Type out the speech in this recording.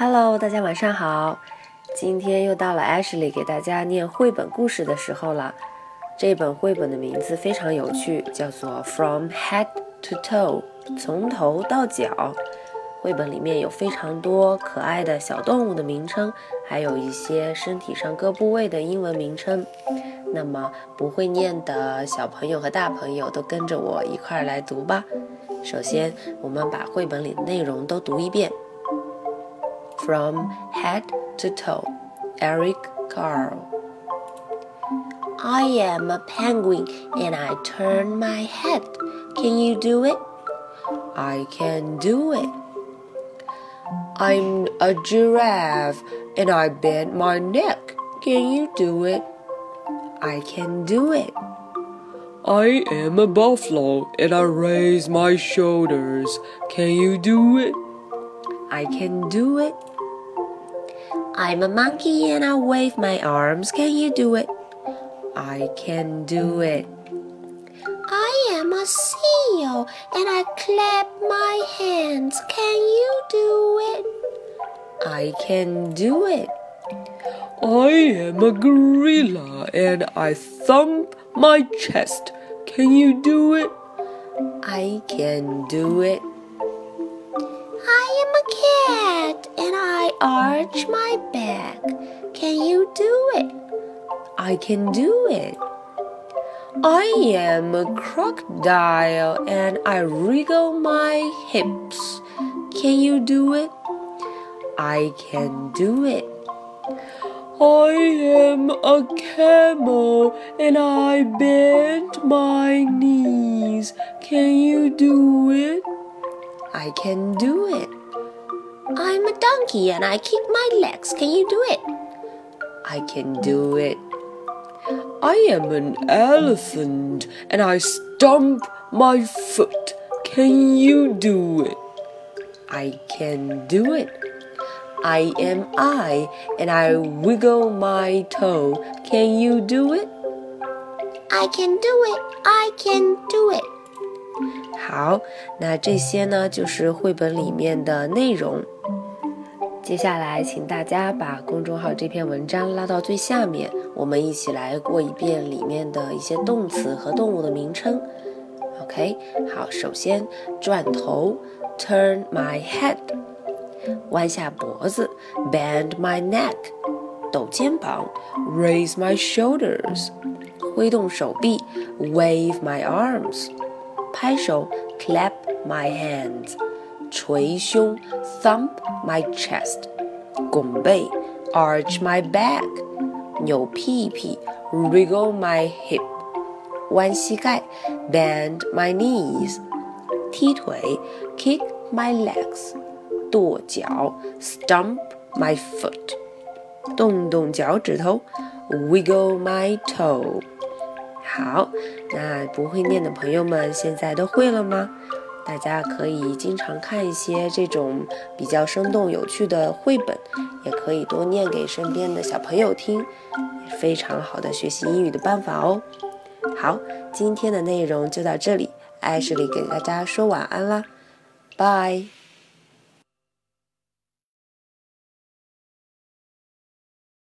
Hello，大家晚上好。今天又到了 Ashley 给大家念绘本故事的时候了。这本绘本的名字非常有趣，叫做《From Head to Toe》，从头到脚。绘本里面有非常多可爱的小动物的名称，还有一些身体上各部位的英文名称。那么不会念的小朋友和大朋友都跟着我一块儿来读吧。首先，我们把绘本里的内容都读一遍。From head to toe, Eric Carle. I am a penguin and I turn my head. Can you do it? I can do it. I'm a giraffe and I bend my neck. Can you do it? I can do it. I am a buffalo and I raise my shoulders. Can you do it? I can do it. I'm a monkey and I wave my arms. Can you do it? I can do it. I am a seal and I clap my hands. Can you do it? I can do it. I am a gorilla and I thump my chest. Can you do it? I can do it. I am a cat and I arch my back. Can you do it? I can do it. I am a crocodile and I wriggle my hips. Can you do it? I can do it. I am a camel and I bend my knees. Can you do it? I can do it. I'm a donkey and I kick my legs. Can you do it? I can do it. I am an elephant and I stomp my foot. Can you do it? I can do it. I am I and I wiggle my toe. Can you do it? I can do it. I can do it. 好，那这些呢就是绘本里面的内容。接下来，请大家把公众号这篇文章拉到最下面，我们一起来过一遍里面的一些动词和动物的名称。OK，好，首先转头，turn my head。弯下脖子，bend my neck；抖肩膀，raise my shoulders；挥动手臂，wave my arms；拍手，clap my hands；捶胸，thump my chest；拱背，arch my back；扭屁屁，wriggle my hip；弯膝盖，bend my knees；踢腿，kick my legs。跺脚，stomp my foot，动动脚趾头，wiggle my toe。 好，那不会念的朋友们现在都会了吗？大家可以经常看一些这种比较生动有趣的绘本，也可以多念给身边的小朋友听，非常好的学习英语的办法哦。好，今天的内容就到这里，艾什里给大家说晚安啦，拜。